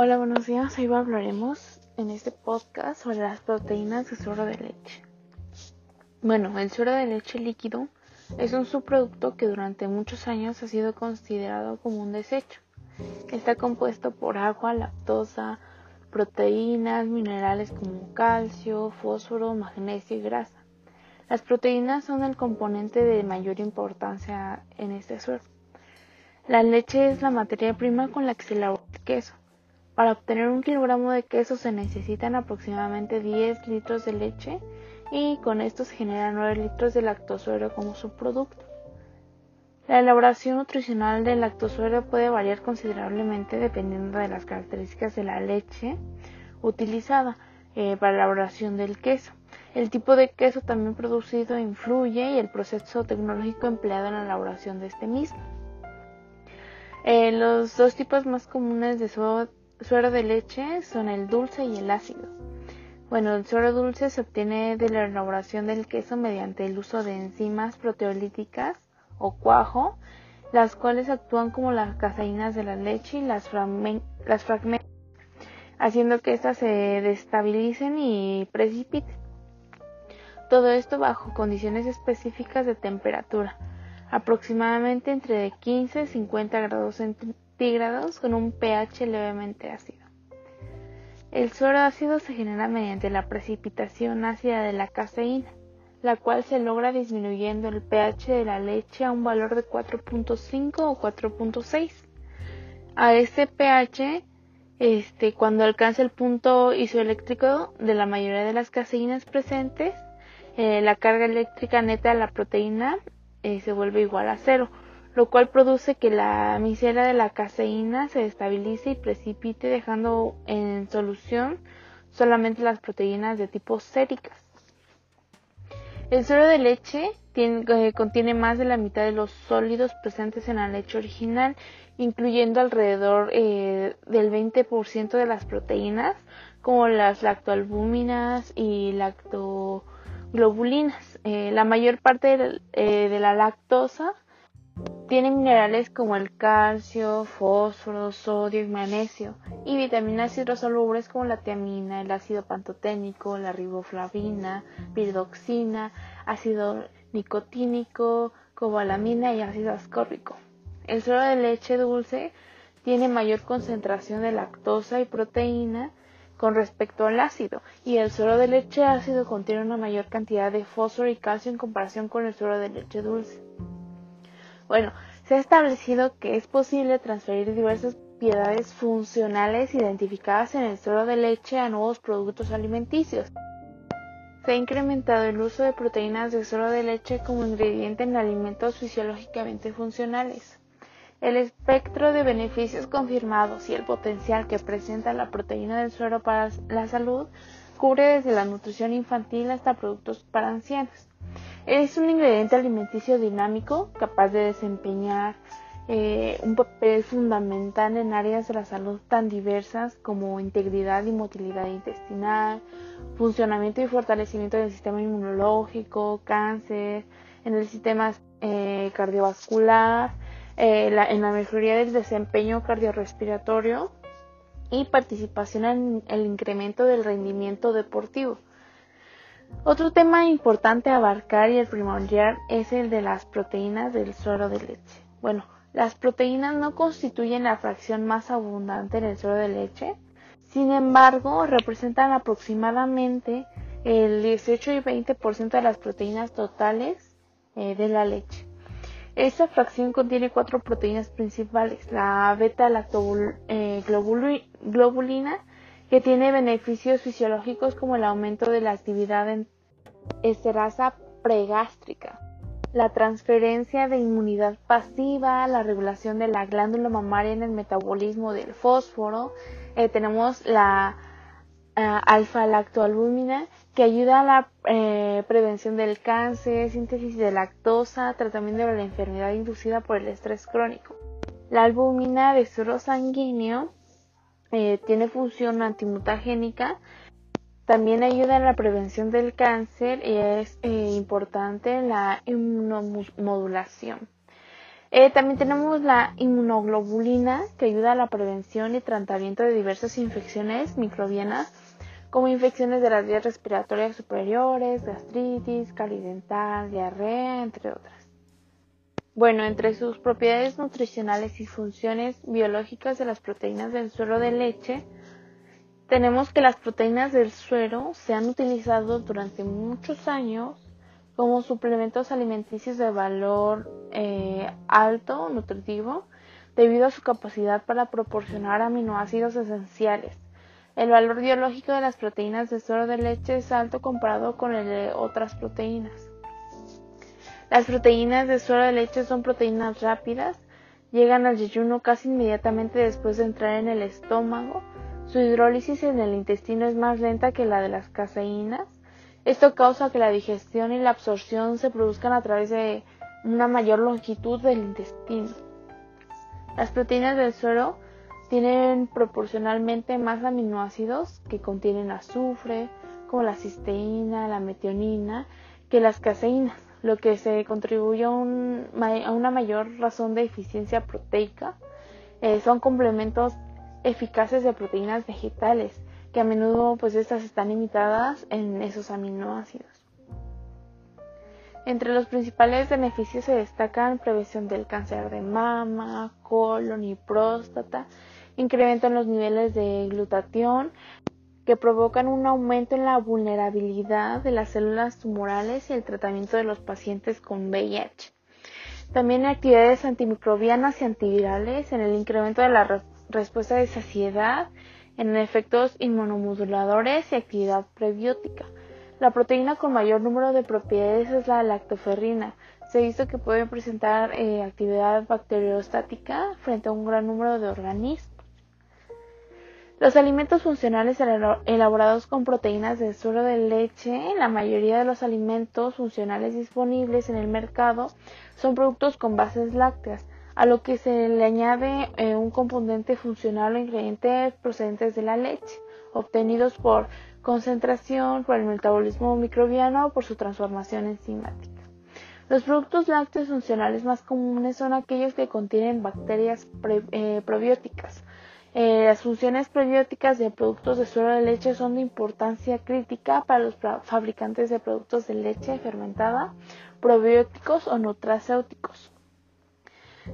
Hola, buenos días. Hoy hablaremos en este podcast sobre las proteínas de suero de leche. Bueno, el suero de leche líquido es un subproducto que durante muchos años ha sido considerado como un desecho. Está compuesto por agua, lactosa, proteínas, minerales como calcio, fósforo, magnesio y grasa. Las proteínas son el componente de mayor importancia en este suero. La leche es la materia prima con la que se elabora el queso. Para obtener un kilogramo de queso se necesitan aproximadamente 10 litros de leche y con esto se generan 9 litros de lactosuero como subproducto. La elaboración nutricional del lactosuero puede variar considerablemente dependiendo de las características de la leche utilizada eh, para la elaboración del queso. El tipo de queso también producido influye y el proceso tecnológico empleado en la elaboración de este mismo. Eh, los dos tipos más comunes de suero de leche son el dulce y el ácido. Bueno, el suero dulce se obtiene de la elaboración del queso mediante el uso de enzimas proteolíticas o cuajo, las cuales actúan como las caseínas de la leche y las, las fragmentan, haciendo que éstas se destabilicen y precipiten. Todo esto bajo condiciones específicas de temperatura, aproximadamente entre 15 y 50 grados centígrados con un pH levemente ácido. El suero ácido se genera mediante la precipitación ácida de la caseína, la cual se logra disminuyendo el pH de la leche a un valor de 4.5 o 4.6. A este pH, este, cuando alcanza el punto isoeléctrico de la mayoría de las caseínas presentes, eh, la carga eléctrica neta de la proteína eh, se vuelve igual a cero lo cual produce que la micela de la caseína se estabilice y precipite dejando en solución solamente las proteínas de tipo séricas. El suero de leche eh, contiene más de la mitad de los sólidos presentes en la leche original, incluyendo alrededor eh, del 20% de las proteínas, como las lactoalbúminas y lactoglobulinas. Eh, la mayor parte de la lactosa tiene minerales como el calcio, fósforo, sodio y magnesio, y vitaminas hidrosolubles como la tiamina, el ácido pantoténico, la riboflavina, piridoxina, ácido nicotínico, cobalamina y ácido ascórbico. El suero de leche dulce tiene mayor concentración de lactosa y proteína con respecto al ácido, y el suero de leche ácido contiene una mayor cantidad de fósforo y calcio en comparación con el suero de leche dulce. Bueno, se ha establecido que es posible transferir diversas propiedades funcionales identificadas en el suero de leche a nuevos productos alimenticios. Se ha incrementado el uso de proteínas de suero de leche como ingrediente en alimentos fisiológicamente funcionales. El espectro de beneficios confirmados y el potencial que presenta la proteína del suero para la salud cubre desde la nutrición infantil hasta productos para ancianos. Es un ingrediente alimenticio dinámico capaz de desempeñar eh, un papel fundamental en áreas de la salud tan diversas como integridad y motilidad intestinal, funcionamiento y fortalecimiento del sistema inmunológico, cáncer, en el sistema eh, cardiovascular, eh, en la mejoría del desempeño cardiorrespiratorio y participación en el incremento del rendimiento deportivo. Otro tema importante a abarcar y el primordial es el de las proteínas del suero de leche. Bueno, las proteínas no constituyen la fracción más abundante en el suero de leche, sin embargo, representan aproximadamente el 18 y 20% de las proteínas totales eh, de la leche. Esta fracción contiene cuatro proteínas principales, la beta-lactoglobulina, eh, que tiene beneficios fisiológicos como el aumento de la actividad en esterasa pregástrica, la transferencia de inmunidad pasiva, la regulación de la glándula mamaria en el metabolismo del fósforo, eh, tenemos la eh, alfa-lactoalbúmina que ayuda a la eh, prevención del cáncer, síntesis de lactosa, tratamiento de la enfermedad inducida por el estrés crónico. La albúmina de suero sanguíneo eh, tiene función antimutagénica, también ayuda en la prevención del cáncer y es eh, importante la inmunomodulación. Eh, también tenemos la inmunoglobulina que ayuda a la prevención y tratamiento de diversas infecciones microbianas como infecciones de las vías respiratorias superiores, gastritis, caries dental, diarrea, entre otras. Bueno, entre sus propiedades nutricionales y funciones biológicas de las proteínas del suero de leche, tenemos que las proteínas del suero se han utilizado durante muchos años como suplementos alimenticios de valor eh, alto nutritivo debido a su capacidad para proporcionar aminoácidos esenciales. El valor biológico de las proteínas de suero de leche es alto comparado con el de otras proteínas. Las proteínas de suero de leche son proteínas rápidas, llegan al yeyuno casi inmediatamente después de entrar en el estómago. Su hidrólisis en el intestino es más lenta que la de las caseínas esto causa que la digestión y la absorción se produzcan a través de una mayor longitud del intestino. Las proteínas del suero tienen proporcionalmente más aminoácidos que contienen azufre, como la cisteína, la metionina, que las caseínas, lo que se contribuye a, una mayor razón de eficiencia proteica. Eh, son complementos eficaces de proteínas vegetales que a menudo pues estas están limitadas en esos aminoácidos. Entre los principales beneficios se destacan prevención del cáncer de mama, colon y próstata, incremento en los niveles de glutatión, que provocan un aumento en la vulnerabilidad de las células tumorales y el tratamiento de los pacientes con VIH. También actividades antimicrobianas y antivirales en el incremento de la respuesta de saciedad en efectos inmunomoduladores y actividad prebiótica. La proteína con mayor número de propiedades es la lactoferrina. Se ha visto que puede presentar eh, actividad bacteriostática frente a un gran número de organismos. Los alimentos funcionales elaborados con proteínas de suero de leche, la mayoría de los alimentos funcionales disponibles en el mercado son productos con bases lácteas a lo que se le añade eh, un componente funcional o ingredientes procedentes de la leche, obtenidos por concentración, por el metabolismo microbiano o por su transformación enzimática. Los productos lácteos funcionales más comunes son aquellos que contienen bacterias eh, probióticas. Eh, las funciones prebióticas de productos de suero de leche son de importancia crítica para los fabricantes de productos de leche fermentada, probióticos o nutracéuticos.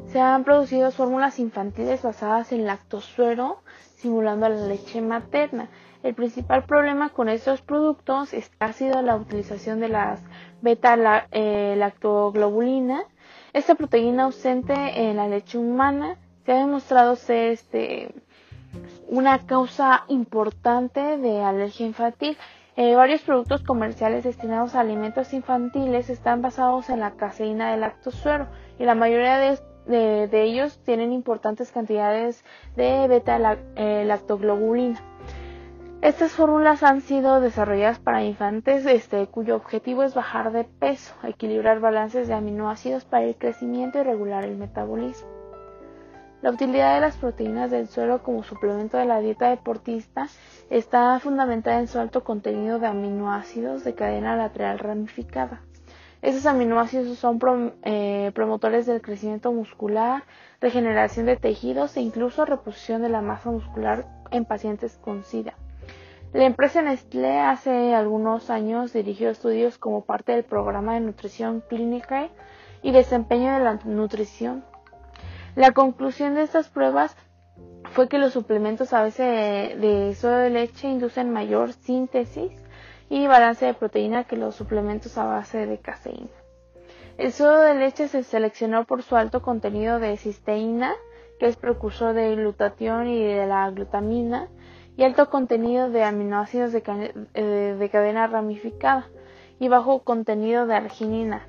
Se han producido fórmulas infantiles basadas en lactosuero simulando la leche materna. El principal problema con estos productos ha sido la utilización de las beta-lactoglobulina. Eh, Esta proteína ausente en la leche humana se ha demostrado ser este, una causa importante de alergia infantil. Eh, varios productos comerciales destinados a alimentos infantiles están basados en la caseína de lactosuero y la mayoría de de, ellos tienen importantes cantidades de beta-lactoglobulina. Eh, Estas fórmulas han sido desarrolladas para infantes este, cuyo objetivo es bajar de peso, equilibrar balances de aminoácidos para el crecimiento y regular el metabolismo. La utilidad de las proteínas del suelo como suplemento de la dieta deportista está fundamentada en su alto contenido de aminoácidos de cadena lateral ramificada. Estos aminoácidos son eh, promotores del crecimiento muscular, regeneración de tejidos e incluso reposición de la masa muscular en pacientes con SIDA. La empresa Nestlé hace algunos años dirigió estudios como parte del programa de nutrición clínica y desempeño de la nutrición. La conclusión de estas pruebas fue que los suplementos a veces de, de suero de leche inducen mayor síntesis y balance de proteína que los suplementos a base de caseína. El suero de leche se seleccionó por su alto contenido de cisteína, que es precursor de glutatión y de la glutamina, y alto contenido de aminoácidos de, eh, cadena ramificada, y bajo contenido de arginina.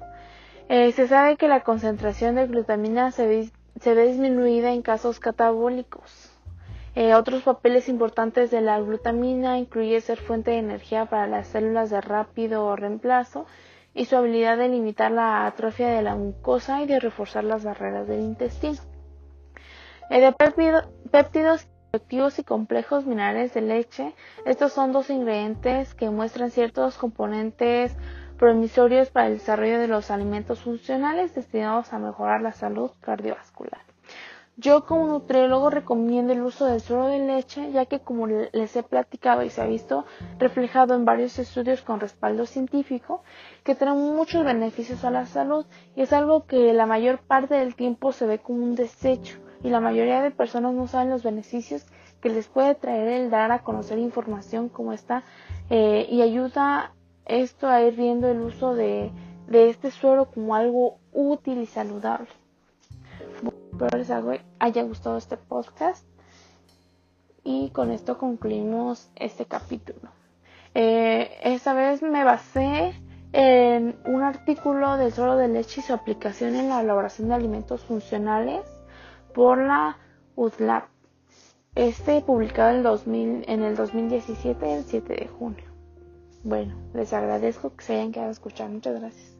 Eh, se sabe que la concentración de glutamina se ve disminuida en casos catabólicos. Eh, otros papeles importantes de la glutamina incluye ser fuente de energía para las células de rápido reemplazo y su habilidad de limitar la atrofia de la mucosa y de reforzar las barreras del intestino. Eh, de péptidos activos y complejos minerales de leche, estos son dos ingredientes que muestran ciertos componentes promisorios para el desarrollo de los alimentos funcionales destinados a mejorar la salud cardiovascular. Yo como nutriólogo recomiendo el uso del suero de leche ya que como les he platicado y se ha visto reflejado en varios estudios con respaldo científico que trae muchos beneficios a la salud y es algo que la mayor parte del tiempo se ve como un desecho y la mayoría de personas no saben los beneficios que les puede traer el dar a conocer información como esta eh, y ayuda esto a ir viendo el uso de, de este suero como algo útil y saludable. Espero les haya gustado este podcast. Y con esto concluimos este capítulo. Eh, esta vez me basé en un artículo del suelo de leche y su aplicación en la elaboración de alimentos funcionales por la UDLAP. Este publicado en, 2000, en el 2017, el 7 de junio. Bueno, les agradezco que se hayan quedado a escuchar. Muchas gracias.